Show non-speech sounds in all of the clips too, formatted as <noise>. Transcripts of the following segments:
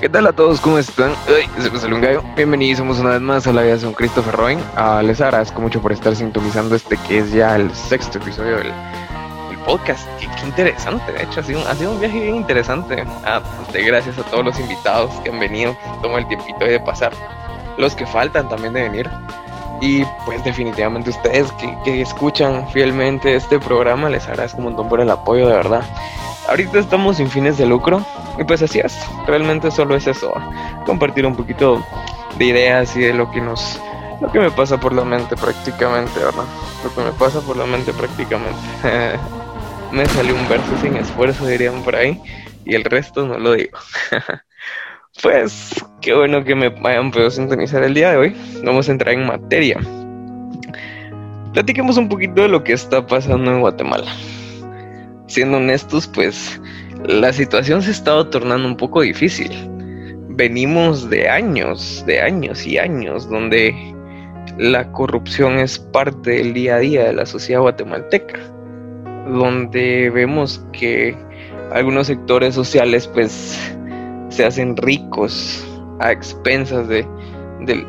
¿Qué tal a todos? ¿Cómo están? Ay, se me salió un gallo. Bienvenidos una vez más a la vida de Christopher Roy. Ah, les agradezco mucho por estar sintonizando este que es ya el sexto episodio del, podcast. Qué, interesante, de hecho, ha sido, ha sido un viaje bien interesante. Ah, gracias a todos los invitados que han venido, que toman el tiempito de pasar. Los que faltan también de venir. Y pues definitivamente ustedes que, que escuchan fielmente este programa, les agradezco un montón por el apoyo, de verdad. Ahorita estamos sin fines de lucro y pues así es, realmente solo es eso, compartir un poquito de ideas y de lo que nos, lo que me pasa por la mente prácticamente, ¿verdad? Lo que me pasa por la mente prácticamente. <laughs> me salió un verso sin esfuerzo, dirían por ahí, y el resto no lo digo. <laughs> pues qué bueno que me hayan podido sintonizar el día de hoy. Vamos a entrar en materia. Platiquemos un poquito de lo que está pasando en Guatemala siendo honestos, pues la situación se ha estado tornando un poco difícil. Venimos de años, de años y años, donde la corrupción es parte del día a día de la sociedad guatemalteca, donde vemos que algunos sectores sociales pues se hacen ricos a expensas de,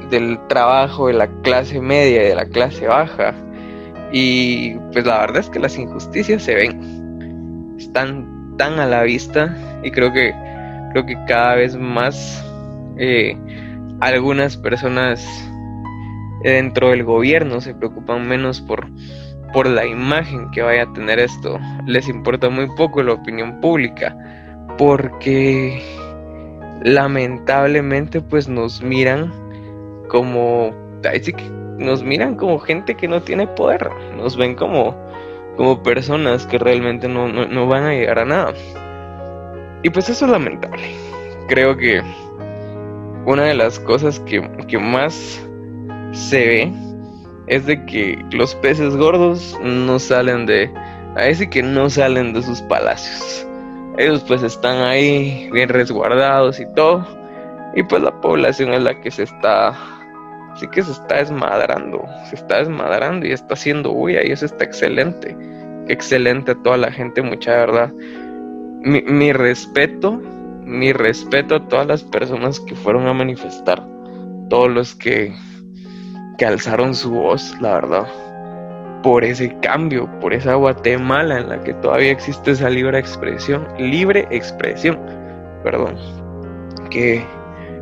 del trabajo de la clase media y de la clase baja. Y pues la verdad es que las injusticias se ven están tan a la vista y creo que creo que cada vez más eh, algunas personas dentro del gobierno se preocupan menos por por la imagen que vaya a tener esto. Les importa muy poco la opinión pública porque lamentablemente pues nos miran como nos miran como gente que no tiene poder. Nos ven como como personas que realmente no, van a llegar a nada. Y pues eso es lamentable. Creo que una de las cosas que, más se ve es de que los peces gordos no salen de... A ese que no salen de sus palacios. Ellos pues están ahí bien resguardados y todo. Y pues la población es la que se está... Sí que se está desmadrando. Se está desmadrando y está haciendo bulla y eso está excelente excelente a toda la gente, mucha verdad. Mi, respeto, mi respeto a todas las personas que fueron a manifestar, todos los que, que alzaron su voz, la verdad, por ese cambio, por esa Guatemala en la que todavía existe esa libre expresión, libre expresión, perdón, que,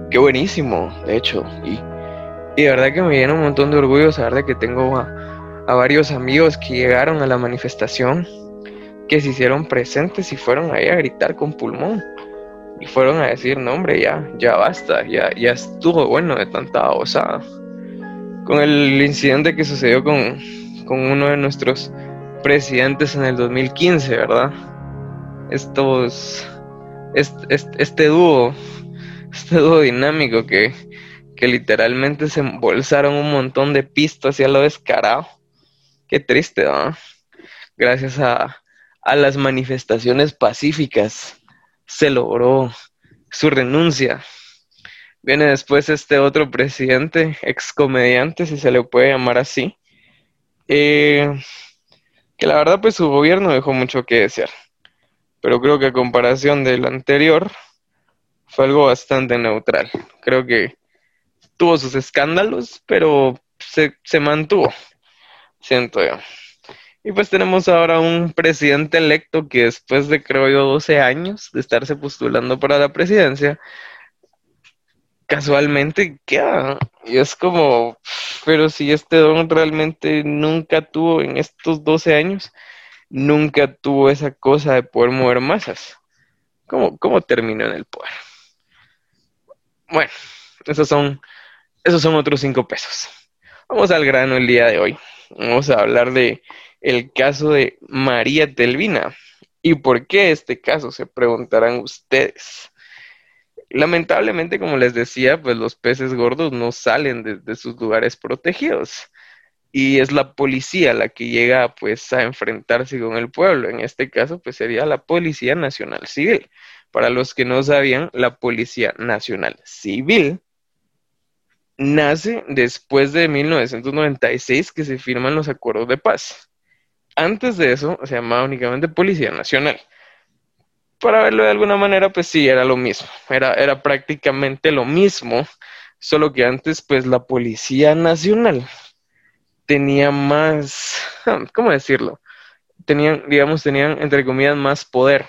qué buenísimo, de hecho, y, y de verdad que me llena un montón de orgullo saber de que tengo a, a varios amigos que llegaron a la manifestación, que se hicieron presentes y fueron ahí a gritar con pulmón. Y fueron a decir, no hombre, ya, ya basta, ya, ya estuvo bueno de tanta osada. Con el incidente que sucedió con, con uno de nuestros presidentes en el 2015, ¿verdad? Estos, este, este, dúo, <laughs> este dúo dinámico que, literalmente se embolsaron un montón de pistas hacia lo descarado Qué triste, ¿no? Gracias a, las manifestaciones pacíficas se logró su renuncia. Viene después este otro presidente, excomediante, si se le puede llamar así, eh, que la verdad pues su gobierno dejó mucho que desear. Pero creo que a comparación del anterior fue algo bastante neutral. Creo que tuvo sus escándalos, pero se, mantuvo siento yo. Y pues tenemos ahora un presidente electo que después de, creo yo, 12 años de estarse postulando para la presidencia, casualmente queda. Y es como, pero si este don realmente nunca tuvo en estos 12 años, nunca tuvo esa cosa de poder mover masas. ¿Cómo, cómo terminó en el poder? Bueno, esos son, esos son otros cinco pesos. Vamos al grano el día de hoy. Vamos a hablar de el caso de María Telvina. ¿Y por qué este caso? Se preguntarán ustedes. Lamentablemente, como les decía, pues los peces gordos no salen de, sus lugares protegidos. Y es la policía la que llega pues a enfrentarse con el pueblo. En este caso, pues sería la Policía Nacional Civil. Para los que no sabían, la Policía Nacional Civil nace después de 1996 que se firman los acuerdos de paz. Antes de eso se llamaba únicamente Policía Nacional. para verlo de alguna manera, pues sí, era lo mismo, era, era prácticamente lo mismo, solo que antes, pues la Policía Nacional tenía más, <laughs> ¿cómo decirlo? Tenían, digamos, tenían, entre comillas, más poder.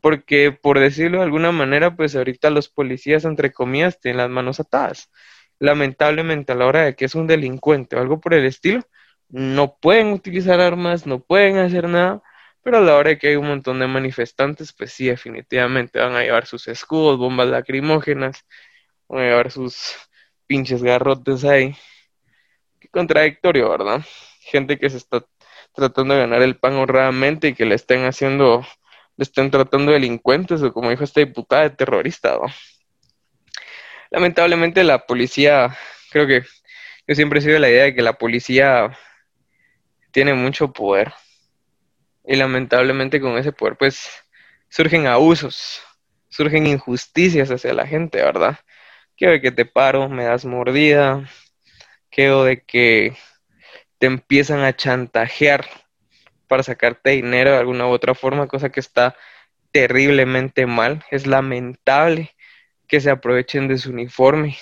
Porque, por decirlo de alguna manera, pues ahorita los policías, entre comillas, tienen las manos atadas. Lamentablemente, a la hora de que es un delincuente o algo por el estilo, no pueden utilizar armas, no pueden hacer nada, pero a la hora de que hay un montón de manifestantes, pues sí, definitivamente van a llevar sus escudos, bombas lacrimógenas, van a llevar sus pinches garrotes ahí. Qué contradictorio, ¿verdad? Gente que se está tratando de ganar el pan honradamente y que le estén haciendo, le estén tratando delincuentes o como dijo esta diputada, de terrorista, ¿no? Lamentablemente la policía, creo que yo siempre he sido la idea de que la policía tiene mucho poder. Y lamentablemente con ese poder pues surgen abusos, surgen injusticias hacia la gente, ¿verdad? Que de que te paro, me das mordida, que de que te empiezan a chantajear para sacarte dinero de alguna u otra forma, cosa que está terriblemente mal. Es lamentable que se aprovechen de su uniforme.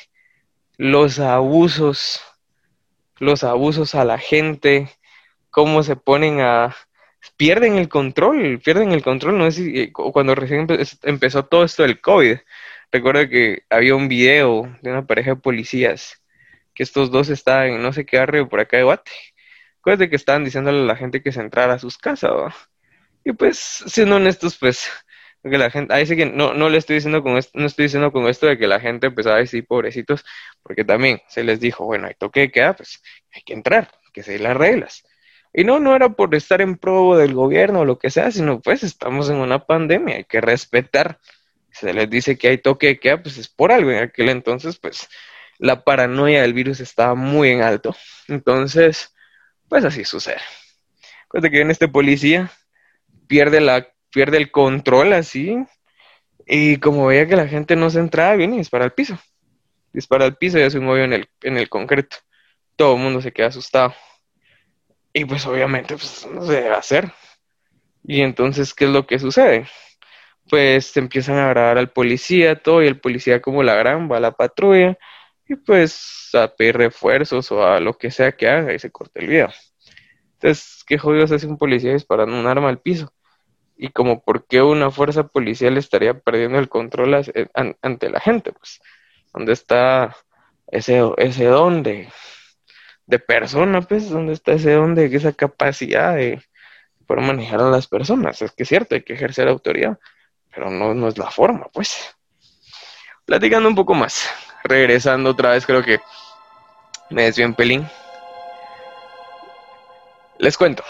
Los abusos, los abusos a la gente, cómo se ponen a pierden el control, pierden el control, no si eh, cuando recién empezó todo esto del COVID, recuerdo que había un video de una pareja de policías que estos dos estaban en no sé qué barrio por acá de Guate. Acuérdate que estaban diciéndole a la gente que se entrara a sus casas, Y pues, siendo honestos, pues, que la gente, ahí que no, no le estoy diciendo con esto, no estoy diciendo con esto de que la gente empezaba a decir pobrecitos, porque también se les dijo, bueno, hay toque de queda, pues hay que entrar, que se las reglas. Y no, no era por estar en pro del gobierno o lo que sea, sino pues estamos en una pandemia, hay que respetar. Se les dice que hay toque de queda, pues es por algo. En aquel entonces, pues la paranoia del virus estaba muy en alto. Entonces, pues así sucede. Cuenta que en este policía pierde la pierde el control así y como veía que la gente no se entraba, viene y dispara al piso. Dispara al piso y hace un hoyo en el, en el concreto. Todo el mundo se queda asustado. Y pues obviamente pues, no se debe hacer. Y entonces, ¿qué es lo que sucede? Pues empiezan a grabar al policía, todo, y el policía como la gran va a la patrulla y pues a pedir refuerzos o a lo que sea que haga y se corta el video. Entonces, ¿qué jodidos hace un policía disparando un arma al piso? Y como por qué una fuerza policial estaría perdiendo el control ante la gente, pues, ¿dónde está ese, ese don de, de persona, pues, ¿dónde está ese don de esa capacidad de poder manejar a las personas? Es que es cierto, hay que ejercer autoridad, pero no, no es la forma, pues. Platicando un poco más, regresando otra vez, creo que me desvío en pelín. Les cuento.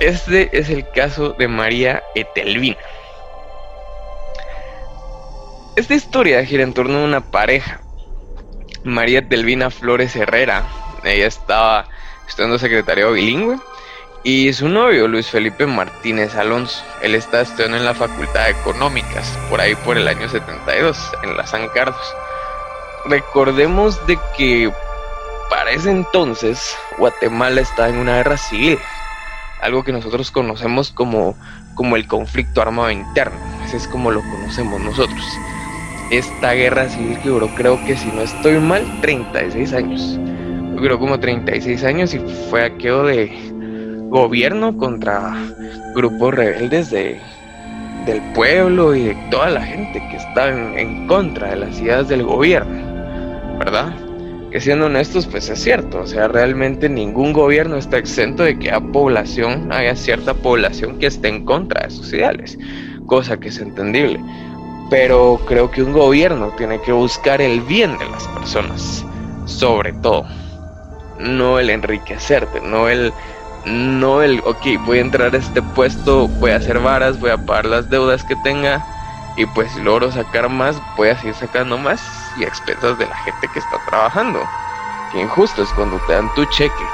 Este es el caso de María Etelvina. Esta historia gira en torno a una pareja María Telvina Flores Herrera. Ella estaba estudiando secretario bilingüe. Y su novio, Luis Felipe Martínez Alonso. Él está estudiando en la Facultad de Económicas, por ahí por el año 72, en la San Carlos. Recordemos de que para ese entonces Guatemala está en una guerra civil, algo que nosotros conocemos como, como el conflicto armado interno, ese es como lo conocemos nosotros esta guerra civil que duró, creo que si no estoy mal, 36 años. Duró como 36 años y fue aquello de gobierno contra grupos rebeldes de, del pueblo y de toda la gente que estaba en, contra de las ideas del gobierno, ¿verdad? Que siendo honestos, pues es cierto, o sea, realmente ningún gobierno está exento de que haya población, haya cierta población que esté en contra de sus ideales, cosa que es entendible pero creo que un gobierno tiene que buscar el bien de las personas, sobre todo. No el enriquecerte, no el, no el, ok, voy a entrar a este puesto, voy a hacer varas, voy a pagar las deudas que tenga y pues si logro sacar más, voy a seguir sacando más y a expensas de la gente que está trabajando. Que injusto es cuando te dan tu cheque,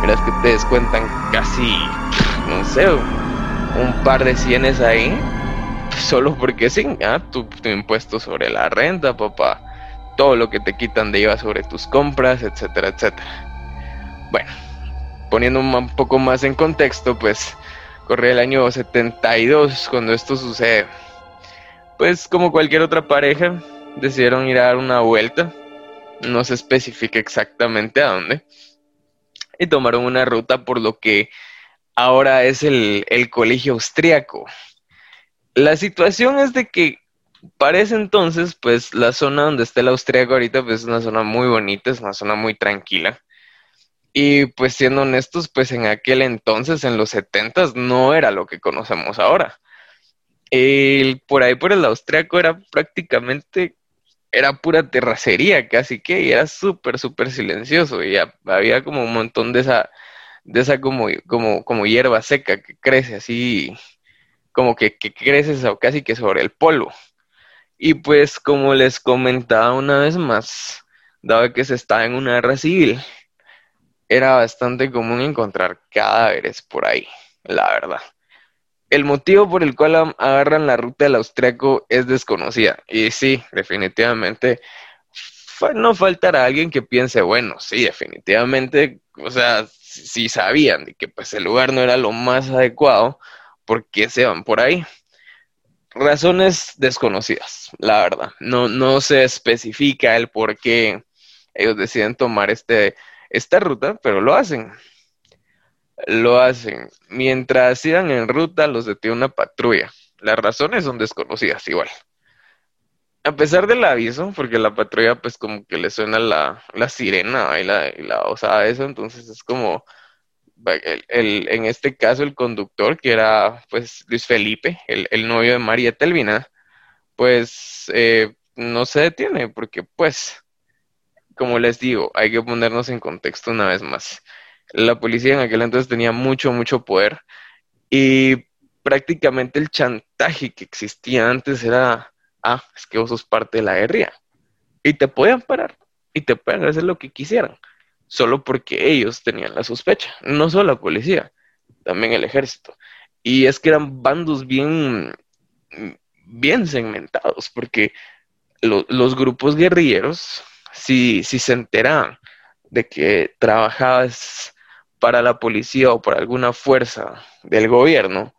miras que te descuentan casi, no sé, un par de cienes ahí solo porque sí, ¿ah? tu, impuesto sobre la renta, papá, todo lo que te quitan de IVA sobre tus compras, etcétera, etcétera. Bueno, poniendo un poco más en contexto, pues Corría el año 72 cuando esto sucede. Pues como cualquier otra pareja, decidieron ir a dar una vuelta. No se especifica exactamente a dónde. Y tomaron una ruta por lo que ahora es el, el colegio austriaco. La situación es de que para ese entonces, pues la zona donde está el austriaco ahorita, pues es una zona muy bonita, es una zona muy tranquila. Y pues siendo honestos, pues en aquel entonces, en los setentas, no era lo que conocemos ahora. El, por ahí por el austriaco era prácticamente, era pura terracería casi que, y era súper, súper silencioso, y había como un montón de esa, de esa como, como, como hierba seca que crece así, como que, que crece casi que sobre el polvo. Y pues como les comentaba una vez más, dado que se estaba en una guerra civil, era bastante común encontrar cadáveres por ahí, la verdad. El motivo por el cual agarran la ruta del austriaco es desconocida. Y sí, definitivamente no faltará alguien que piense, bueno, sí, definitivamente, o sea, si sabían de que pues el lugar no era lo más adecuado, ¿por qué se van por ahí? Razones desconocidas, la verdad. No, no se especifica el por qué ellos deciden tomar este, esta ruta, pero lo hacen lo hacen. Mientras iban en ruta, los detiene una patrulla. Las razones son desconocidas igual. A pesar del aviso, porque la patrulla pues como que le suena la, la sirena y la, y la osada eso, entonces es como, el, en este caso el conductor, que era pues Luis Felipe, el, el novio de María Telvina, pues eh, no se detiene, porque pues, como les digo, hay que ponernos en contexto una vez más la policía en aquel entonces tenía mucho, mucho poder y prácticamente el chantaje que existía antes era, ah, es que vos sos parte de la guerrilla y te podían parar y te pueden hacer lo que quisieran, solo porque ellos tenían la sospecha, no solo la policía, también el ejército. Y es que eran bandos bien, bien segmentados, porque los grupos guerrilleros, si, si se enteraban de que trabajabas para la policía o para alguna fuerza del gobierno,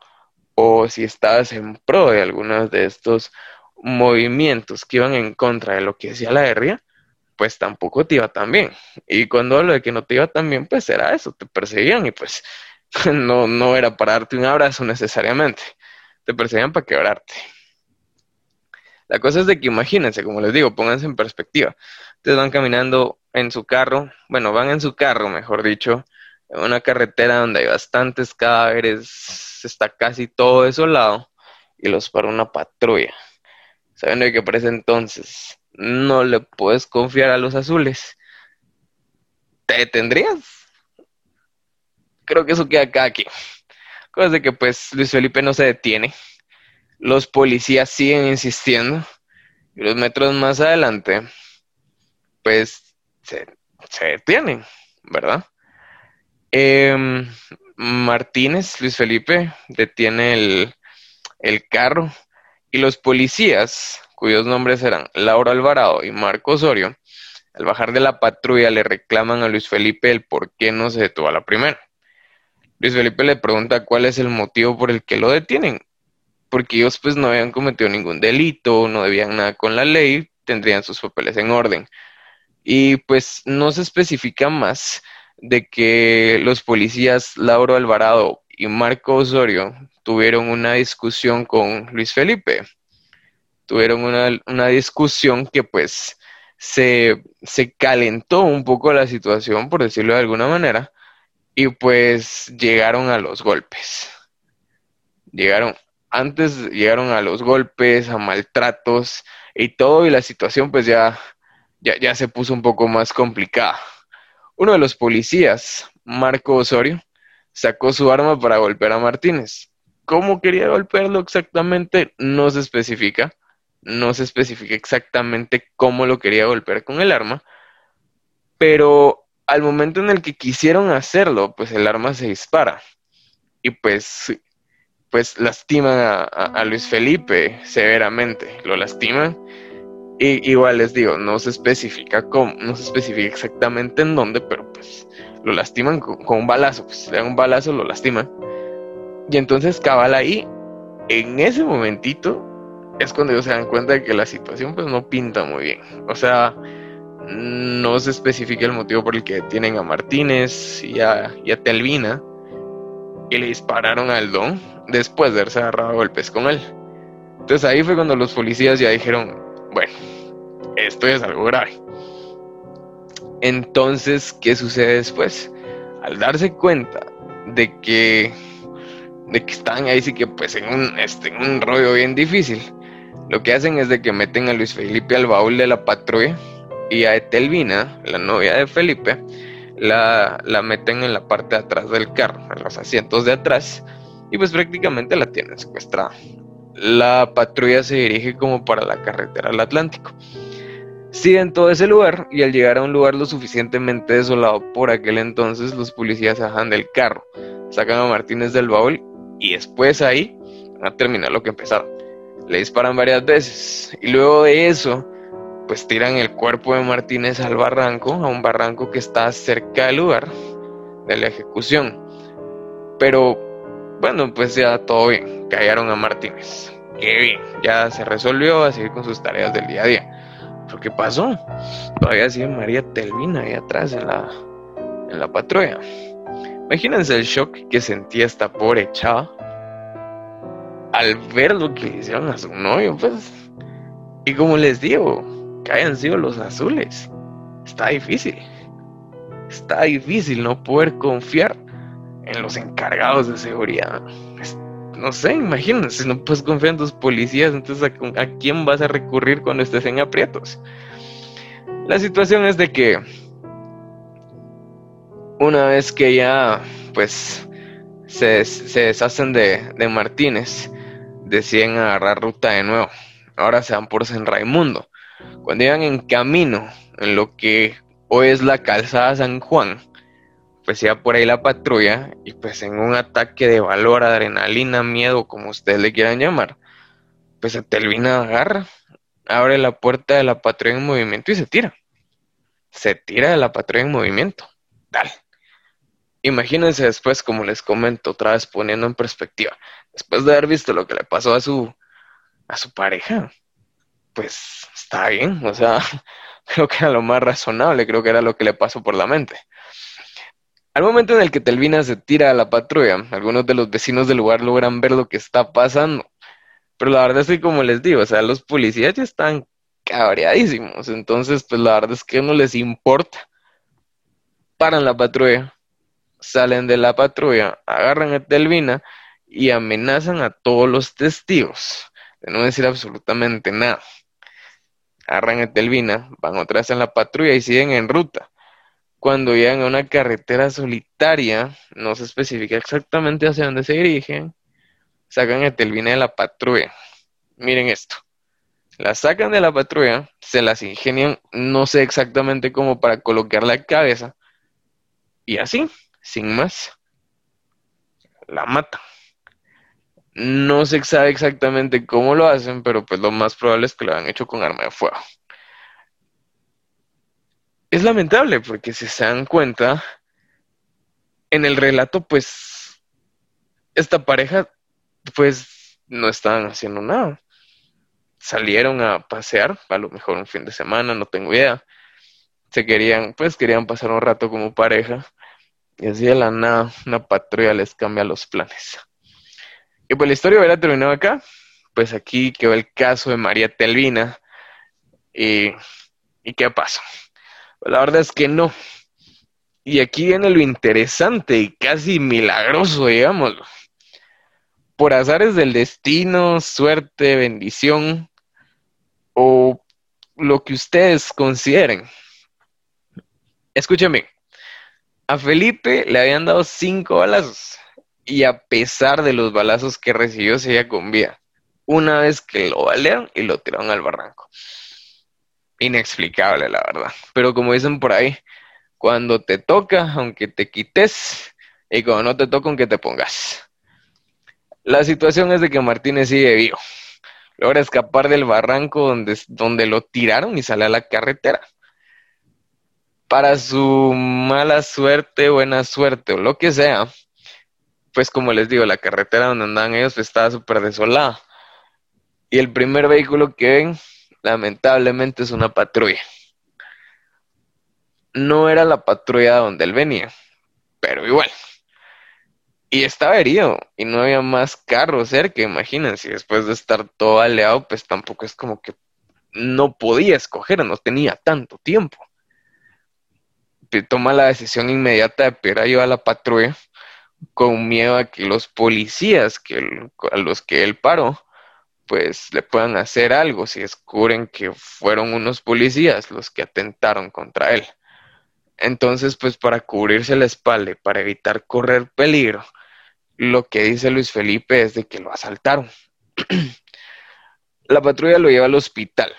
o si estabas en pro de algunos de estos movimientos que iban en contra de lo que decía la guerrilla, pues tampoco te iba tan bien. Y cuando hablo de que no te iba tan bien, pues era eso, te perseguían y pues <laughs> no, no era para darte un abrazo necesariamente, te perseguían para quebrarte. La cosa es de que imagínense, como les digo, pónganse en perspectiva. Ustedes van caminando en su carro, bueno, van en su carro, mejor dicho, una carretera donde hay bastantes cadáveres, está casi todo desolado y los para una patrulla. Sabiendo que por ese entonces no le puedes confiar a los azules, ¿te detendrías? Creo que eso queda acá aquí. Cosa de que pues Luis Felipe no se detiene. Los policías siguen insistiendo. Y los metros más adelante, pues se, se detienen, ¿verdad? Eh, Martínez, Luis Felipe, detiene el, el carro y los policías, cuyos nombres eran Laura Alvarado y Marco Osorio, al bajar de la patrulla le reclaman a Luis Felipe el por qué no se detuvo a la primera. Luis Felipe le pregunta cuál es el motivo por el que lo detienen, porque ellos pues no habían cometido ningún delito, no debían nada con la ley, tendrían sus papeles en orden. Y pues no se especifica más de que los policías Lauro Alvarado y Marco Osorio tuvieron una discusión con Luis Felipe. Tuvieron una, discusión que pues se, se calentó un poco la situación, por decirlo de alguna manera, y pues llegaron a los golpes. Llegaron, antes llegaron a los golpes, a maltratos y todo, y la situación pues ya, ya, ya se puso un poco más complicada. Uno de los policías, Marco Osorio, sacó su arma para golpear a Martínez. ¿Cómo quería golpearlo exactamente? No se especifica. No se especifica exactamente cómo lo quería golpear con el arma. Pero al momento en el que quisieron hacerlo, pues el arma se dispara. Y pues, pues lastiman a, a Luis Felipe severamente. Lo lastiman y, igual les digo, no se especifica cómo, no se especifica exactamente en dónde, pero pues lo lastiman con, un balazo, pues le dan un balazo, lo lastiman. Y entonces cabal ahí, en ese momentito, es cuando ellos se dan cuenta de que la situación pues no pinta muy bien. O sea, no se especifica el motivo por el que tienen a Martínez y a, y a Telvina y le dispararon al Don después de haberse agarrado golpes con él. Entonces ahí fue cuando los policías ya dijeron, bueno, esto es algo grave. Entonces, ¿qué sucede después? Al darse cuenta de que, de que están ahí sí que pues en un, este, en un rollo bien difícil, lo que hacen es de que meten a Luis Felipe al baúl de la patrulla y a Etelvina, la novia de Felipe, la, la meten en la parte de atrás del carro, en los asientos de atrás, y pues prácticamente la tienen secuestrada la patrulla se dirige como para la carretera al Atlántico. Siguen todo ese lugar y al llegar a un lugar lo suficientemente desolado por aquel entonces, los policías bajan del carro, sacan a Martínez del baúl y después ahí van a terminar lo que empezaron. Le disparan varias veces y luego de eso, pues tiran el cuerpo de Martínez al barranco, a un barranco que está cerca del lugar de la ejecución. Pero bueno, pues ya todo bien, callaron a Martínez. Qué bien, ya se resolvió a seguir con sus tareas del día a día. ¿Pero qué pasó? Todavía sigue María Telvina ahí atrás en la, en la patrulla. Imagínense el shock que sentía esta pobre chava al ver lo que le hicieron a su novio, pues. Y como les digo, que hayan sido los azules. Está difícil. Está difícil no poder confiar en los encargados de seguridad. no sé, imagínense, no puedes confiar en tus policías, entonces ¿a, quién vas a recurrir cuando estés en aprietos? La situación es de que una vez que ya pues se, deshacen de, de, Martínez, deciden agarrar ruta de nuevo. Ahora se van por San Raimundo. Cuando iban en camino, en lo que hoy es la calzada San Juan, pues por ahí la patrulla y pues en un ataque de valor, adrenalina, miedo, como ustedes le quieran llamar, pues a Telvina agarra, abre la puerta de la patrulla en movimiento y se tira. Se tira de la patrulla en movimiento. Tal. Imagínense después, como les comento, otra vez poniendo en perspectiva, después de haber visto lo que le pasó a su, a su pareja, pues está bien, o sea, <laughs> creo que era lo más razonable, creo que era lo que le pasó por la mente. Al momento en el que Telvina se tira a la patrulla, algunos de los vecinos del lugar logran ver lo que está pasando. Pero la verdad es que, como les digo, o sea, los policías ya están cabreadísimos. Entonces, pues la verdad es que no les importa. Paran la patrulla, salen de la patrulla, agarran a Telvina y amenazan a todos los testigos de no decir absolutamente nada. Agarran a Telvina, van otra vez en la patrulla y siguen en ruta cuando llegan a una carretera solitaria, no se especifica exactamente hacia dónde se dirigen, sacan a Telvina de la patrulla. Miren esto. La sacan de la patrulla, se las ingenian, no sé exactamente cómo para colocar la cabeza, y así, sin más, la matan. No se sabe exactamente cómo lo hacen, pero pues lo más probable es que lo han hecho con arma de fuego es lamentable porque si se dan cuenta, en el relato, pues, esta pareja, pues, no estaban haciendo nada. Salieron a pasear, a lo mejor un fin de semana, no tengo idea. Se querían, pues, querían pasar un rato como pareja. Y así de la nada, una patrulla les cambia los planes. Y pues la historia hubiera terminado acá. Pues aquí quedó el caso de María Telvina. ¿Y, ¿y qué pasó? La verdad es que no. Y aquí viene lo interesante y casi milagroso, digámoslo. Por azares del destino, suerte, bendición o lo que ustedes consideren. Escúchame, a Felipe le habían dado cinco balazos y a pesar de los balazos que recibió, seguía con vida. Una vez que lo balearon y lo tiraron al barranco inexplicable, la verdad. Pero como dicen por ahí, cuando te toca, aunque te quites, y cuando no te toca, aunque te pongas. La situación es de que Martínez sigue vivo. Logra escapar del barranco donde, donde lo tiraron y sale a la carretera. Para su mala suerte, buena suerte o lo que sea, pues como les digo, la carretera donde andaban ellos pues, estaba súper desolada. Y el primer vehículo que ven, lamentablemente, es una patrulla. No era la patrulla donde él venía, pero igual. Y estaba herido y no había más carros cerca, imagínense. Después de estar todo aleado, pues tampoco es como que no podía escoger, no tenía tanto tiempo. Toma la decisión inmediata de pedir a la patrulla con miedo a que los policías que, a los que él paró, pues le puedan hacer algo si descubren que fueron unos policías los que atentaron contra él. Entonces, pues para cubrirse la espalda y para evitar correr peligro, lo que dice Luis Felipe es de que lo asaltaron. <clears throat> la patrulla lo lleva al hospital.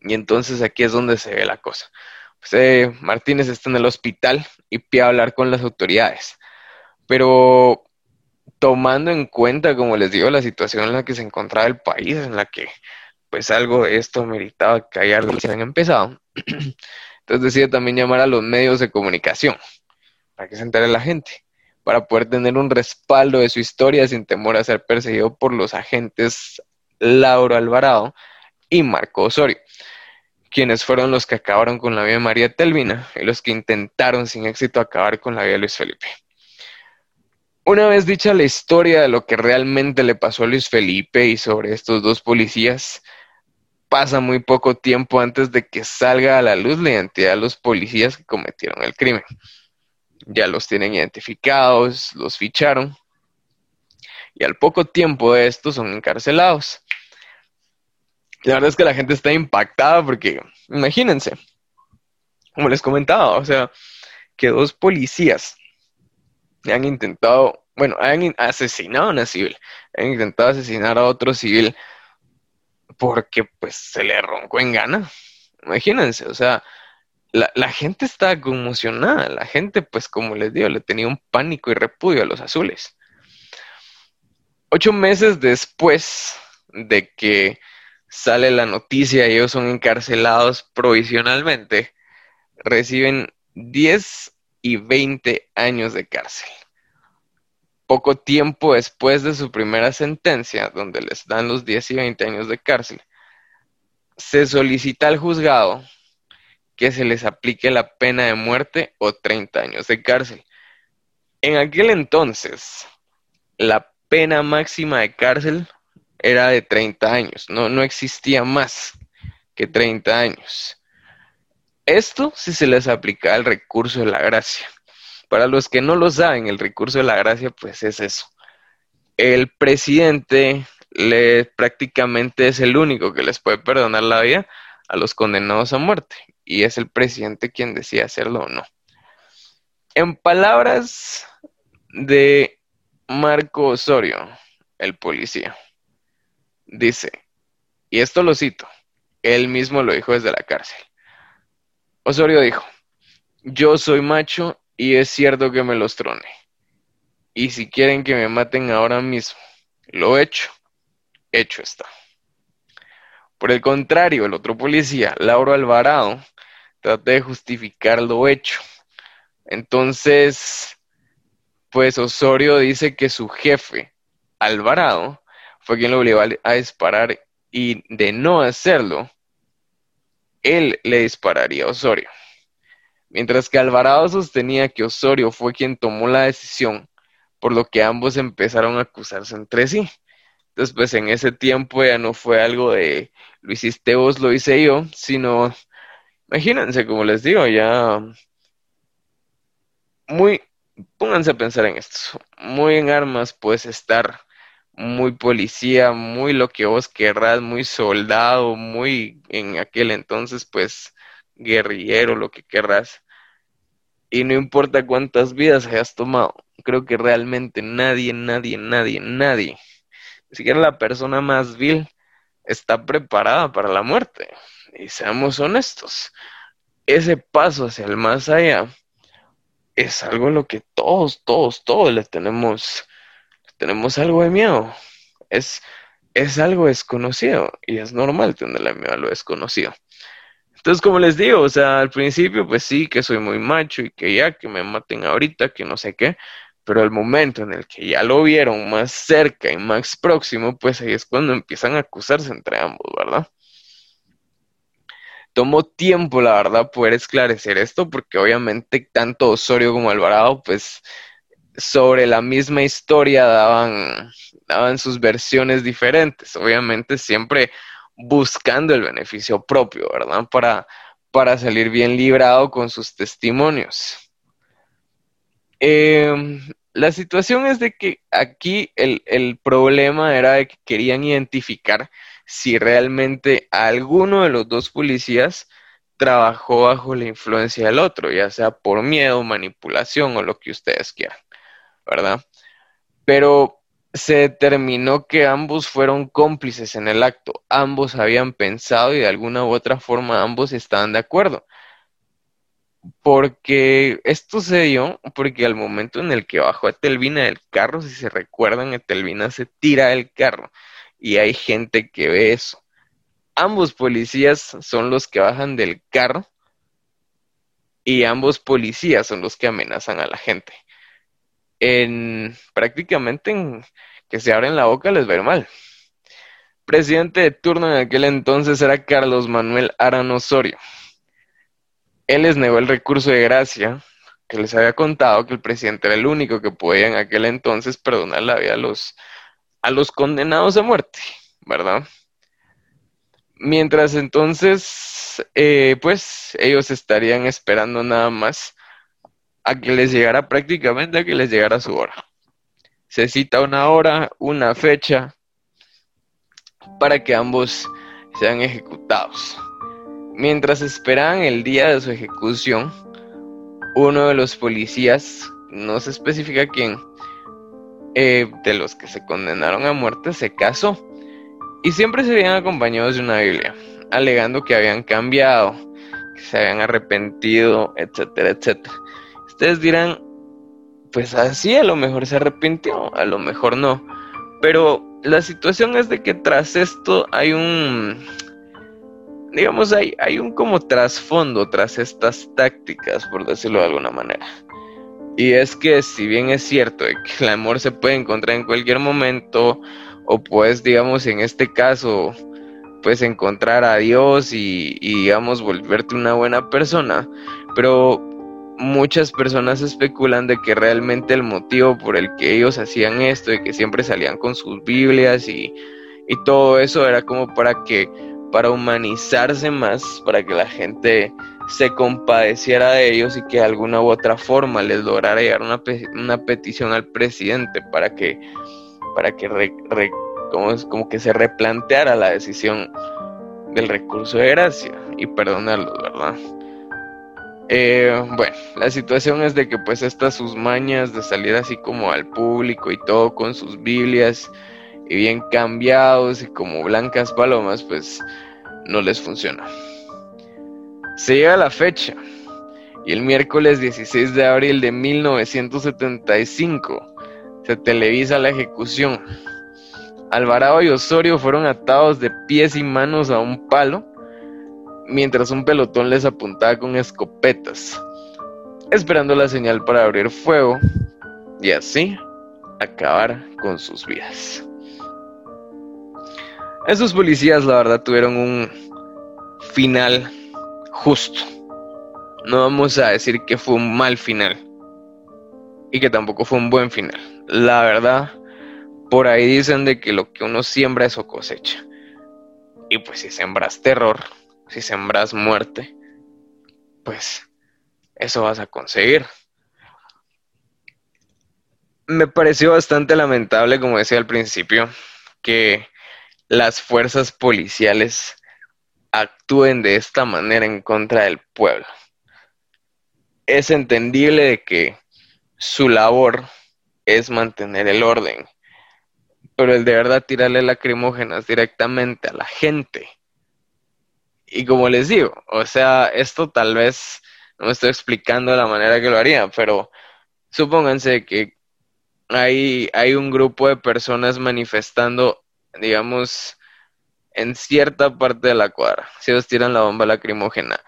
Y entonces aquí es donde se ve la cosa. Pues, Martínez está en el hospital y pide hablar con las autoridades. Pero tomando en cuenta, como les digo, la situación en la que se encontraba el país, en la que pues algo de esto meritaba callar de se han empezado. <clears throat> Entonces decide también llamar a los medios de comunicación para que se entere la gente para poder tener un respaldo de su historia sin temor a ser perseguido por los agentes Lauro Alvarado y Marco Osorio, quienes fueron los que acabaron con la vida de María Telvina y los que intentaron sin éxito acabar con la vida de Luis Felipe. Una vez dicha la historia de lo que realmente le pasó a Luis Felipe y sobre estos dos policías, pasa muy poco tiempo antes de que salga a la luz la identidad de los policías que cometieron el crimen ya los tienen identificados, los ficharon y al poco tiempo de esto son encarcelados. La verdad es que la gente está impactada porque, imagínense, como les comentaba, o sea, que dos policías han intentado, bueno, han asesinado a una civil, han intentado asesinar a otro civil porque pues se le roncó en gana. Imagínense, o sea, la, gente está conmocionada, la gente, pues como les digo, le tenía un pánico y repudio a los azules. Ocho meses después de que sale la noticia ellos son encarcelados provisionalmente, reciben 10 y 20 años de cárcel. Poco tiempo después de su primera sentencia, donde les dan los 10 y 20 años de cárcel, se solicita al juzgado que se les aplique la pena de muerte o 30 años de cárcel. En aquel entonces, la pena máxima de cárcel era de 30 años, no, no existía más que 30 años. Esto si se les aplica el recurso de la gracia. Para los que no lo saben, el recurso de la gracia pues es eso. El presidente le prácticamente es el único que les puede perdonar la vida a los condenados a muerte y es el presidente quien decide hacerlo o no. En palabras de Marco Osorio, el policía, dice, y esto lo cito, él mismo lo dijo desde la cárcel. Osorio dijo, yo soy macho y es cierto que me los trone. Y si quieren que me maten ahora mismo, lo hecho, hecho está. Por el contrario, el otro policía, Lauro Alvarado, trata de justificar lo hecho. Entonces, pues Osorio dice que su jefe, Alvarado, fue quien lo obligó a disparar y de no hacerlo, él le dispararía a Osorio. Mientras que Alvarado sostenía que Osorio fue quien tomó la decisión, por lo que ambos empezaron a acusarse entre sí. Entonces, pues en ese tiempo ya no fue algo de lo hiciste vos, lo hice yo, sino, imagínense, como les digo, ya muy, pónganse a pensar en esto, muy en armas puedes estar, muy policía, muy lo que vos querrás, muy soldado, muy en aquel entonces, pues, guerrillero, lo que querrás. Y no importa cuántas vidas hayas tomado, creo que realmente nadie, nadie, nadie, nadie ni siquiera la persona más vil está preparada para la muerte. Y seamos honestos, ese paso hacia el más allá es algo en lo que todos, todos, todos le tenemos, tenemos algo de miedo. Es, es algo desconocido y es normal tenerle miedo a lo desconocido. Entonces, como les digo, o sea, al principio, pues sí, que soy muy macho y que ya, que me maten ahorita, que no sé qué, Pero el momento en el que ya lo vieron más cerca y más próximo, pues ahí es cuando empiezan a acusarse entre ambos, ¿verdad? Tomó tiempo, la verdad, poder esclarecer esto, porque obviamente tanto Osorio como Alvarado, pues sobre la misma historia daban, daban sus versiones diferentes, obviamente siempre buscando el beneficio propio, ¿verdad? Para, para salir bien librado con sus testimonios. Em, la situación es de que aquí el, el, problema era de que querían identificar si realmente alguno de los dos policías trabajó bajo la influencia del otro, ya sea por miedo, manipulación o lo que ustedes quieran, ¿verdad? Pero se determinó que ambos fueron cómplices en el acto, ambos habían pensado y de alguna u otra forma ambos estaban de acuerdo. Porque esto se dio porque al momento en el que bajó Etelvina del carro, si se recuerdan, Etelvina se tira del carro y hay gente que ve eso. Ambos policías son los que bajan del carro y ambos policías son los que amenazan a la gente en prácticamente en que se abren la boca les va a ir mal. Presidente de turno en aquel entonces era Carlos Manuel Arano Osorio. Él les negó el recurso de gracia, que les había contado que el presidente era el único que podía en aquel entonces perdonar la vida a los, a los condenados a muerte, ¿verdad? Mientras entonces, eh, pues ellos estarían esperando nada más a que les llegara prácticamente a que les llegara su hora. Se cita una hora, una fecha, para que ambos sean ejecutados. Mientras esperaban el día de su ejecución, uno de los policías, no se especifica quién, eh, de los que se condenaron a muerte, se casó. Y siempre se habían acompañados de una Biblia, alegando que habían cambiado, que se habían arrepentido, etcétera, etcétera. Ustedes dirán, pues así a lo mejor se arrepintió, a lo mejor no. Pero la situación es de que tras esto hay un, digamos, hay, hay un como trasfondo tras estas tácticas, por decirlo de alguna manera. Y es que si bien es cierto que el amor se puede encontrar en cualquier momento, o pues digamos en este caso, pues encontrar a Dios y, y digamos volverte una buena persona, pero muchas personas especulan de que realmente el motivo por el que ellos hacían esto, de que siempre salían con sus Biblias y, todo eso era como para que, para humanizarse más, para que la gente se compadeciera de ellos y que de alguna u otra forma les lograra llegar una, una petición al presidente para que, para que como, como que se replanteara la decisión del recurso de gracia y perdonarlos, ¿verdad? Eh, bueno, la situación es de que pues estas sus mañas de salir así como al público y todo con sus Biblias y bien cambiados y como blancas palomas, pues no les funciona. Se llega la fecha y el miércoles 16 de abril de 1975 se televisa la ejecución. Alvarado y Osorio fueron atados de pies y manos a un palo mientras un pelotón les apuntaba con escopetas, esperando la señal para abrir fuego y así acabar con sus vidas. Esos policías, la verdad, tuvieron un final justo. No vamos a decir que fue un mal final y que tampoco fue un buen final. La verdad, por ahí dicen de que lo que uno siembra eso cosecha. Y pues si sembras terror, si sembras muerte, pues eso vas a conseguir. Me pareció bastante lamentable, como decía al principio, que las fuerzas policiales actúen de esta manera en contra del pueblo. Es entendible de que su labor es mantener el orden, pero el de verdad tirarle lacrimógenas directamente a la gente y como les digo, o sea, esto tal vez no me estoy explicando de la manera que lo haría, pero supónganse que hay, hay un grupo de personas manifestando, digamos, en cierta parte de la cuadra. Si ellos tiran la bomba lacrimógena,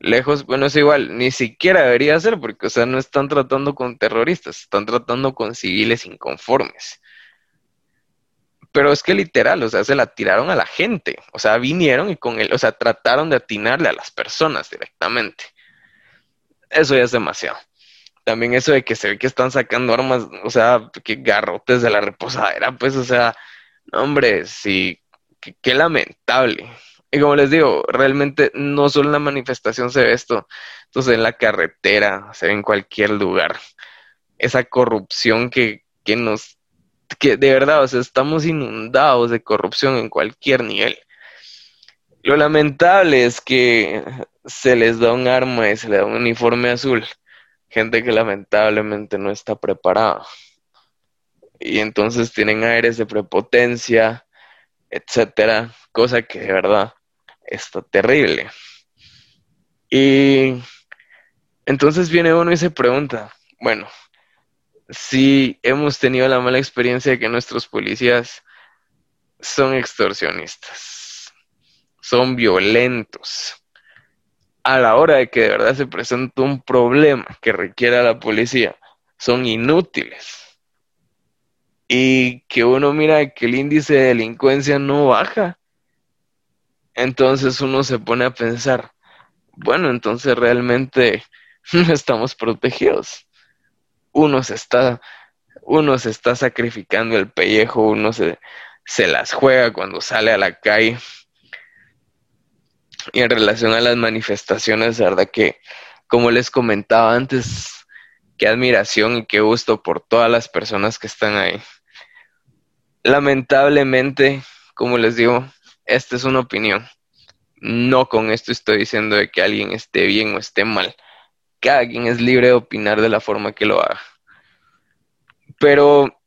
lejos, bueno, es igual, ni siquiera debería ser, porque, o sea, no están tratando con terroristas, están tratando con civiles inconformes. Pero es que literal, o sea, se la tiraron a la gente, o sea, vinieron y con él, o sea, trataron de atinarle a las personas directamente. Eso ya es demasiado. También eso de que se ve que están sacando armas, o sea, que garrotes de la reposadera, pues, o sea, hombre, sí, qué lamentable. Y como les digo, realmente no solo en la manifestación se ve esto, entonces en la carretera, se ve en cualquier lugar. Esa corrupción que, que nos, que de verdad, o sea, estamos inundados de corrupción en cualquier nivel. Lo lamentable es que se les da un arma y se les da un uniforme azul. Gente que lamentablemente no está preparada. Y entonces tienen aires de prepotencia, etcétera, cosa que de verdad está terrible. Y entonces viene uno y se pregunta, bueno, si hemos tenido la mala experiencia de que nuestros policías son extorsionistas, son violentos, a la hora de que de verdad se presenta un problema que requiera la policía, son inútiles. Y que uno mira que el índice de delincuencia no baja entonces uno se pone a pensar, bueno, entonces realmente <laughs> no estamos protegidos. Uno se está, uno se está sacrificando el pellejo, uno se, se las juega cuando sale a la calle. Y en relación a las manifestaciones, de verdad que, como les comentaba antes, qué admiración y qué gusto por todas las personas que están ahí. Lamentablemente, como les digo, esta es una opinión. No con esto estoy diciendo de que alguien esté bien o esté mal. Cada quien es libre de opinar de la forma que lo haga. Pero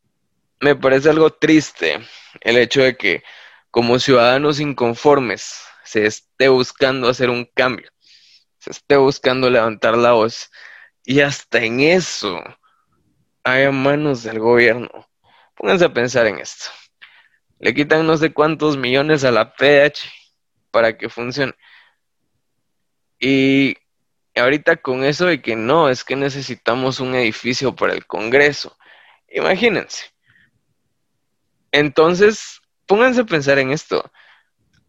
me parece algo triste el hecho de que como ciudadanos inconformes se esté buscando hacer un cambio, se esté buscando levantar la voz y hasta en eso hay manos del gobierno. Pónganse a pensar en esto. Le quitan no sé cuántos millones a la PH para que funcione. Y ahorita con eso de que no, es que necesitamos un edificio para el Congreso. Imagínense. Entonces, pónganse a pensar en esto.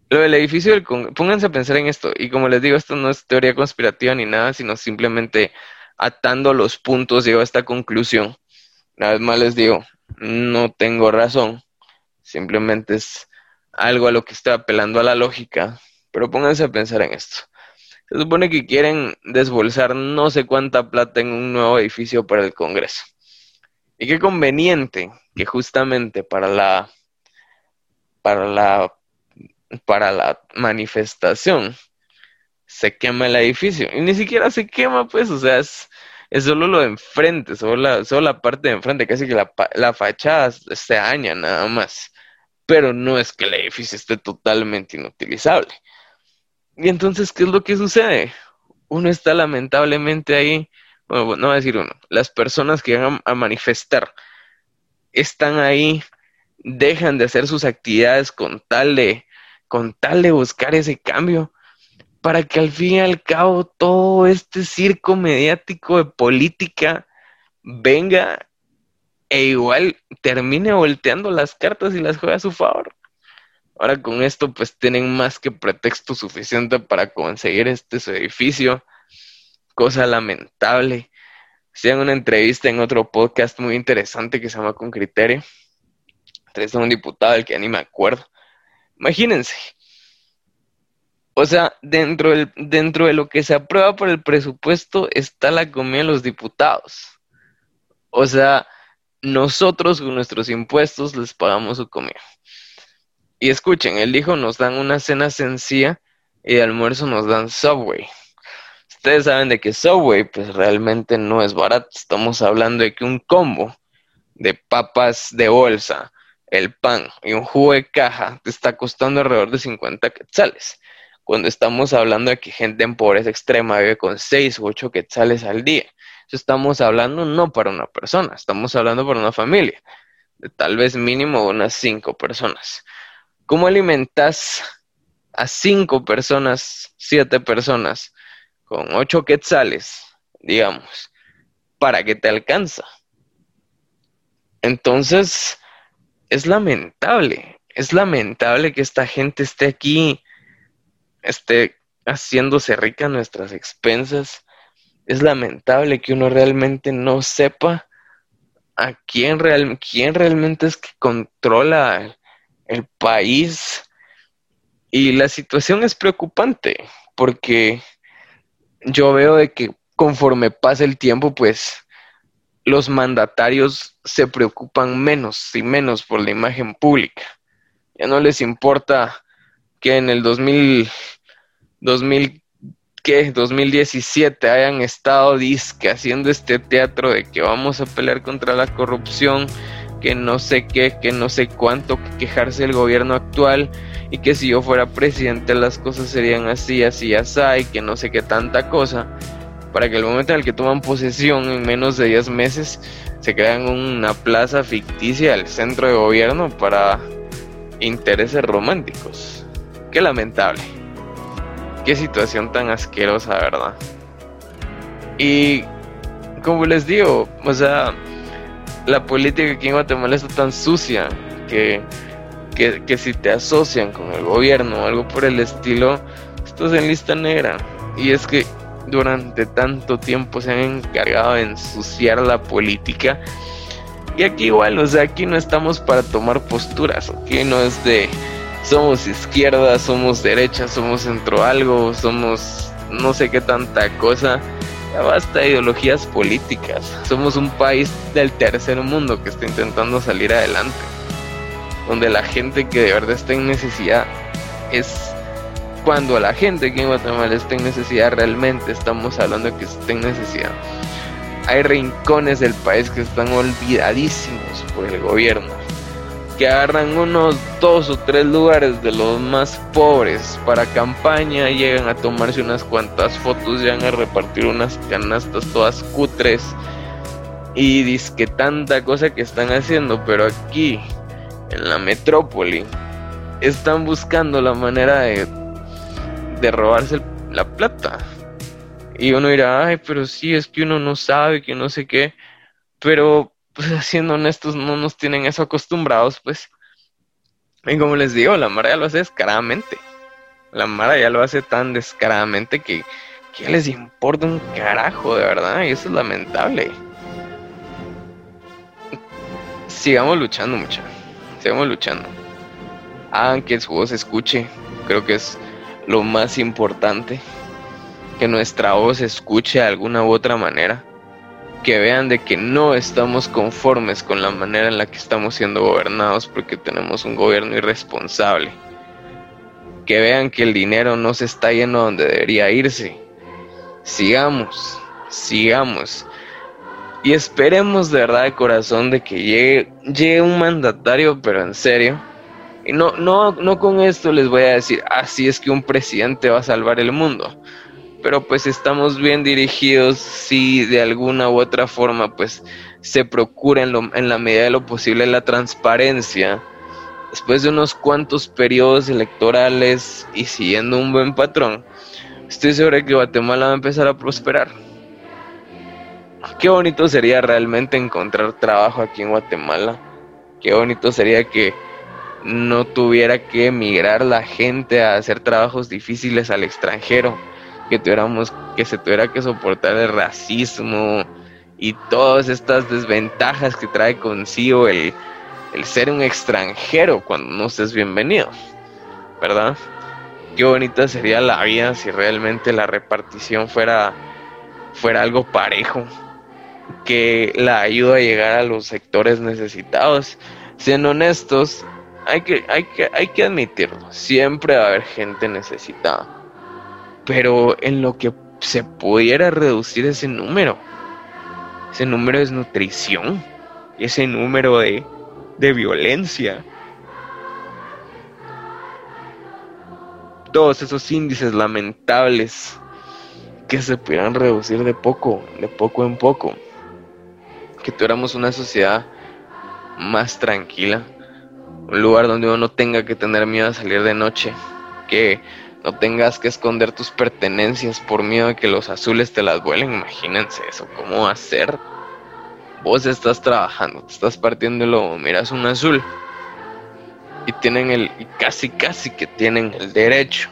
Lo del edificio del Congreso, pónganse a pensar en esto. Y como les digo, esto no es teoría conspirativa ni nada, sino simplemente atando los puntos llego a esta conclusión. Una vez más les digo, no tengo razón. Simplemente es algo a lo que estoy apelando a la lógica. Pero pónganse a pensar en esto. Se supone que quieren desbolsar no sé cuánta plata en un nuevo edificio para el Congreso. Y qué conveniente que justamente para la para la para la manifestación se quema el edificio. Y ni siquiera se quema, pues, o sea, es, es solo lo de enfrente, solo la, solo la parte de enfrente, casi que la, la fachada se daña nada más pero no es que el edificio esté totalmente inutilizable. Y entonces, ¿qué es lo que sucede? Uno está lamentablemente ahí, bueno, no voy a decir uno, las personas que van a manifestar están ahí, dejan de hacer sus actividades con tal de, con tal de buscar ese cambio, para que al fin y al cabo todo este circo mediático de política venga e igual termine volteando las cartas y las juega a su favor. Ahora con esto pues tienen más que pretexto suficiente para conseguir este edificio, cosa lamentable. Hacían una entrevista en otro podcast muy interesante que se llama Con Criterio. Entrevista a un diputado del que ni me acuerdo. Imagínense. O sea, dentro, del, dentro de lo que se aprueba por el presupuesto está la comida de los diputados. O sea, nosotros con nuestros impuestos les pagamos su comida. Y escuchen, él dijo, nos dan una cena sencilla y de almuerzo nos dan Subway. Ustedes saben de que Subway pues realmente no es barato. Estamos hablando de que un combo de papas de bolsa, el pan y un jugo de caja te está costando alrededor de 50 quetzales. Cuando estamos hablando de que gente en pobreza extrema vive con 6 u 8 quetzales al día estamos hablando no para una persona, estamos hablando para una familia, de tal vez mínimo unas cinco personas. ¿Cómo alimentas a cinco personas, siete personas, con ocho quetzales, digamos, ¿para qué te alcanza? Entonces, es lamentable, es lamentable que esta gente esté aquí, esté haciéndose rica nuestras expensas. Es lamentable que uno realmente no sepa a quién, real, quién realmente es que controla el país. Y la situación es preocupante porque yo veo de que conforme pasa el tiempo, pues los mandatarios se preocupan menos y menos por la imagen pública. Ya no les importa que en el 2000, 2000 ¿qué? 2017 hayan estado disque haciendo este teatro de que vamos a pelear contra la corrupción, que no sé qué, que no sé cuánto, que quejarse del gobierno actual y que si yo fuera presidente las cosas serían así, así, así, y que no sé qué tanta cosa, para que el momento en el que toman posesión en menos de 10 meses se crean una plaza ficticia al centro de gobierno para intereses románticos. Qué lamentable. Qué situación tan asquerosa, ¿verdad? Y como les digo, o sea, la política aquí en Guatemala está tan sucia que, que, si te asocian con el gobierno o algo por el estilo, estás en lista negra. Y es que durante tanto tiempo se han encargado de ensuciar la política. Y aquí igual, o sea, aquí no estamos para tomar posturas, aquí no es de somos izquierda, somos derecha, somos centro algo, somos no sé qué tanta cosa basta de ideologías políticas. Somos un país del tercer mundo que está intentando salir adelante. Donde la gente que de verdad está en necesidad es cuando la gente que en Guatemala está en necesidad realmente estamos hablando que está en necesidad. Hay rincones del país que están olvidadísimos por el gobierno que agarran unos dos o tres lugares de los más pobres para campaña, llegan a tomarse unas cuantas fotos, llegan a repartir unas canastas todas cutres y dice que tanta cosa que están haciendo, pero aquí en la metrópoli están buscando la manera de, de robarse la plata. Y uno dirá, ay, pero sí, es que uno no sabe, que no sé qué, pero pues <laughs> siendo honestos, no nos tienen eso acostumbrados, pues. Y como les digo, la Mara ya lo hace descaradamente. La Mara ya lo hace tan descaradamente que, que les importa un carajo, de verdad, y eso es lamentable. Sigamos luchando, mucha. Sigamos luchando. Hagan que su voz escuche. Creo que es lo más importante. Que nuestra voz escuche de alguna u otra manera que vean de que no estamos conformes con la manera en la que estamos siendo gobernados porque tenemos un gobierno irresponsable. Que vean que el dinero no se está yendo donde debería irse. Sigamos, sigamos. Y esperemos de verdad de corazón de que llegue, llegue un mandatario, pero en serio. Y no, no, no con esto les voy a decir, así es que un presidente va a salvar el mundo pero pues estamos bien dirigidos si de alguna u otra forma pues se procura en, la medida de lo posible la transparencia. Después de unos cuantos periodos electorales y siguiendo un buen patrón, estoy seguro que Guatemala va a empezar a prosperar. Qué bonito sería realmente encontrar trabajo aquí en Guatemala. Qué bonito sería que no tuviera que emigrar la gente a hacer trabajos difíciles al extranjero que tuviéramos, que se tuviera que soportar el racismo y todas estas desventajas que trae consigo el, el ser un extranjero cuando no estés bienvenido, ¿verdad? Qué bonita sería la vida si realmente la repartición fuera, fuera algo parejo, que la ayuda a llegar a los sectores necesitados. Siendo honestos, hay que, hay que, hay que admitirlo, siempre va a haber gente necesitada pero en lo que se pudiera reducir ese número, ese número de nutrición, ese número de, de violencia, todos esos índices lamentables que se pudieran reducir de poco, de poco en poco, que tuviéramos una sociedad más tranquila, un lugar donde uno no tenga que tener miedo a salir de noche, que no tengas que esconder tus pertenencias por miedo de que los azules te las vuelen. Imagínense eso, ¿cómo ser? Vos estás trabajando, te estás partiendo el lobo, miras un azul y tienen el, y casi casi que tienen el derecho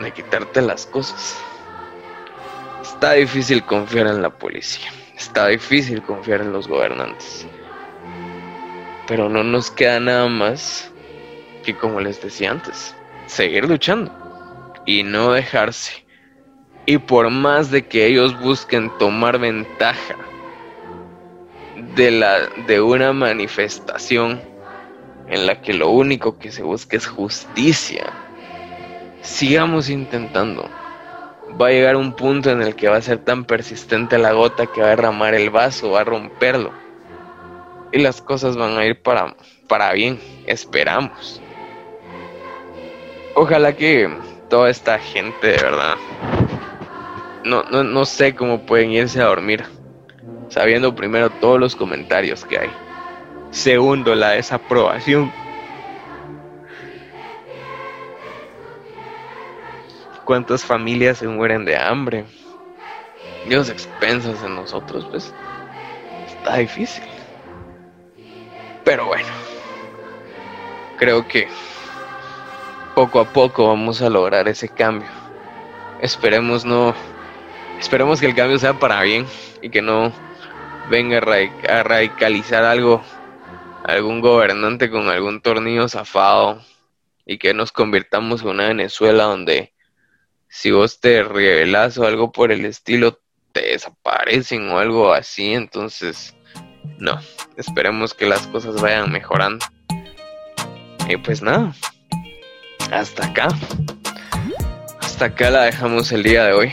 de quitarte las cosas. Está difícil confiar en la policía, está difícil confiar en los gobernantes. Pero no nos queda nada más que, como les decía antes, seguir luchando y no dejarse. Y por más de que ellos busquen tomar ventaja de, la, de una manifestación en la que lo único que se busca es justicia, sigamos intentando. Va a llegar un punto en el que va a ser tan persistente la gota que va a derramar el vaso, va a romperlo. Y las cosas van a ir para, para bien, esperamos. Ojalá que toda esta gente de verdad no, no, no sé cómo pueden irse a dormir sabiendo primero todos los comentarios que hay. Segundo, la desaprobación. ¿Cuántas familias se mueren de hambre? Dios expensas en nosotros, pues está difícil. Pero bueno, creo que poco a poco vamos a lograr ese cambio. Esperemos no, esperemos que el cambio sea para bien y que no venga a radicalizar algo, algún gobernante con algún tornillo zafado y que nos convirtamos en una Venezuela donde si vos te revelas o algo por el estilo te desaparecen o algo así, entonces no, esperemos que las cosas vayan mejorando. Y pues nada, hasta acá. Hasta acá la dejamos el día de hoy.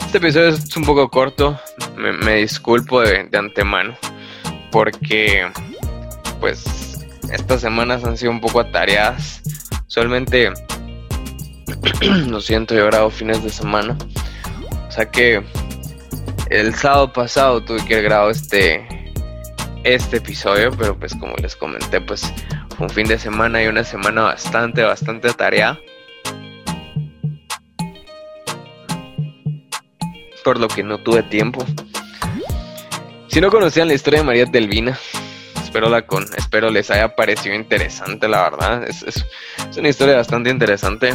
Este episodio es un poco corto, me, disculpo de, antemano, porque pues estas semanas han sido un poco atareadas. Usualmente, <clears throat> lo siento, he grabo fines de semana. O sea que el sábado pasado tuve que grabar este, este episodio, pero pues como les comenté, pues un fin de semana y una semana bastante, bastante atareada. Por lo que no tuve tiempo. Si no conocían la historia de María Delvina, espero, la con, espero les haya parecido interesante, la verdad. Es, es, una historia bastante interesante.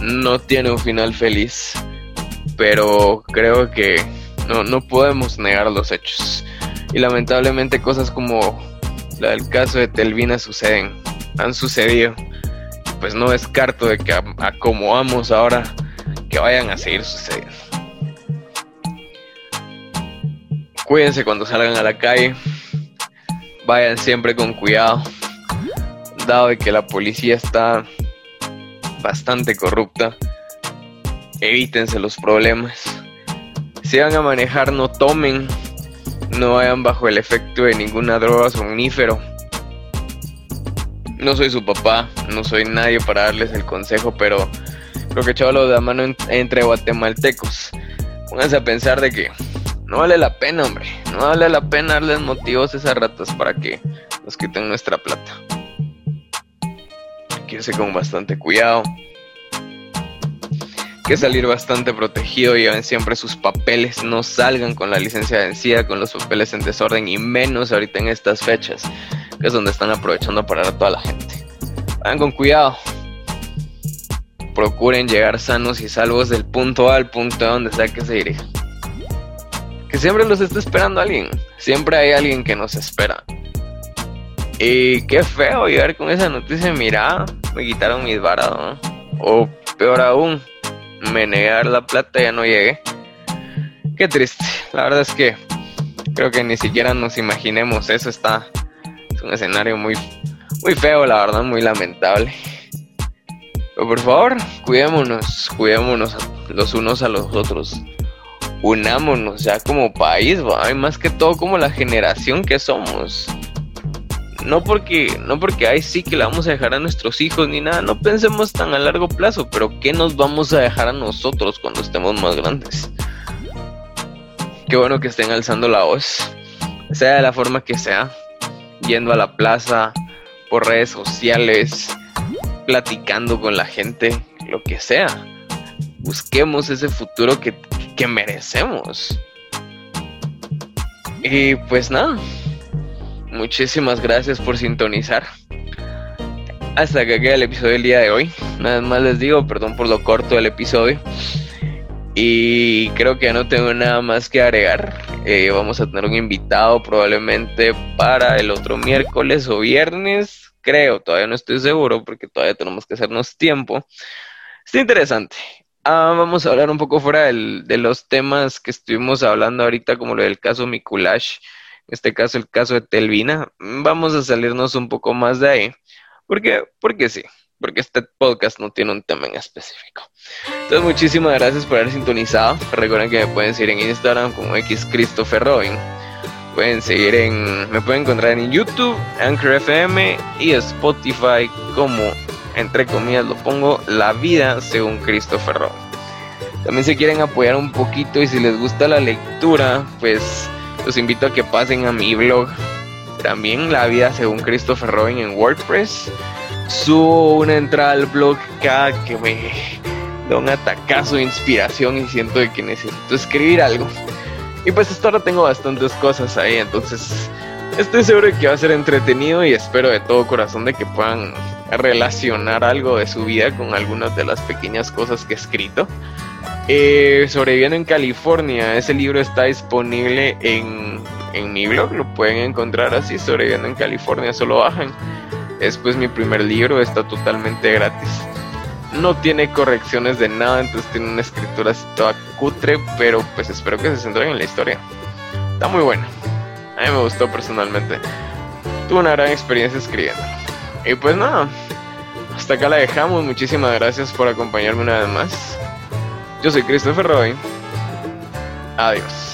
No tiene un final feliz, pero creo que no, no podemos negar los hechos. Y lamentablemente cosas como la del caso de Telvina suceden, han sucedido. Pues no descarto de que acomodamos ahora que vayan a seguir sucediendo. Cuídense cuando salgan a la calle. Vayan siempre con cuidado. Dado de que la policía está bastante corrupta. Evítense los problemas. Si van a manejar, no tomen. No vayan bajo el efecto de ninguna droga somnífero. No soy su papá, no soy nadie para darles el consejo, pero creo que chavalo de la mano entre guatemaltecos. Pónganse a pensar de que no vale la pena, hombre. No vale la pena darles motivos a esas ratas para que nos quiten nuestra plata. Hay con bastante cuidado. Que salir bastante protegido. Lleven siempre sus papeles. No salgan con la licencia vencida, con los papeles en desorden. Y menos ahorita en estas fechas, que es donde están aprovechando para a toda la gente. Vayan con cuidado. Procuren llegar sanos y salvos del punto A al punto A donde sea que se dirijan que siempre los está esperando alguien. Siempre hay alguien que nos espera. Y qué feo llegar con esa noticia. Mira, me quitaron mis varados. O peor aún, me negaron la plata y ya no llegué. Qué triste. La verdad es que creo que ni siquiera nos imaginemos eso. Está. Es un escenario muy, muy feo, la verdad, muy lamentable. Pero por favor, cuidémonos, cuidémonos los unos a los otros unámonos ya como país, ¿va? más que todo como la generación que somos. No porque, no porque ay sí que le vamos a dejar a nuestros hijos ni nada, no pensemos tan a largo plazo, pero ¿qué nos vamos a dejar a nosotros cuando estemos más grandes? Qué bueno que estén alzando la voz, sea de la forma que sea, yendo a la plaza, por redes sociales, platicando con la gente, lo que sea. Busquemos ese futuro que, que merecemos. Y pues nada, muchísimas gracias por sintonizar. Hasta que queda el episodio del día de hoy. Nada más les digo, perdón por lo corto del episodio. Y creo que ya no tengo nada más que agregar. Eh, vamos a tener un invitado probablemente para el otro miércoles o viernes. Creo, todavía no estoy seguro porque todavía tenemos que hacernos tiempo. Está interesante. Ah, vamos a hablar un poco fuera de los temas que estuvimos hablando ahorita, como lo del caso Mikulash, este caso el caso de Telvina. Vamos a salirnos un poco más de ahí. ¿Por qué? Porque sí, porque este podcast no tiene un tema en específico. Entonces, muchísimas gracias por haber sintonizado. Recuerden que me pueden seguir en Instagram como xcristopherrobin. Pueden seguir en, me pueden encontrar en YouTube, Anchor FM y Spotify como, entre comillas, lo pongo, La Vida según Christopher Robin. También si quieren apoyar un poquito y si les gusta la lectura, pues los invito a que pasen a mi blog también La vida según Christopher Robin en WordPress. Subo una entrada al blog cada que me da un atacazo de inspiración y siento que necesito escribir algo. Y pues hasta ahora tengo bastantes cosas ahí, entonces estoy seguro de que va a ser entretenido y espero de todo corazón de que puedan relacionar algo de su vida con algunas de las pequeñas cosas que he escrito. Eh, sobreviviendo en California, ese libro está disponible en en mi blog, lo pueden encontrar así, sobreviviendo en California, solo bajan. Es pues mi primer libro, está totalmente gratis. No tiene correcciones de nada, entonces tiene una escritura así toda cutre, pero pues espero que se centren en la historia. Está muy bueno. A mí me gustó personalmente. Tuve una gran experiencia escribiendo. Y pues nada, hasta acá la dejamos. Muchísimas gracias por acompañarme una vez más. Yo soy Christopher Roy. Adiós.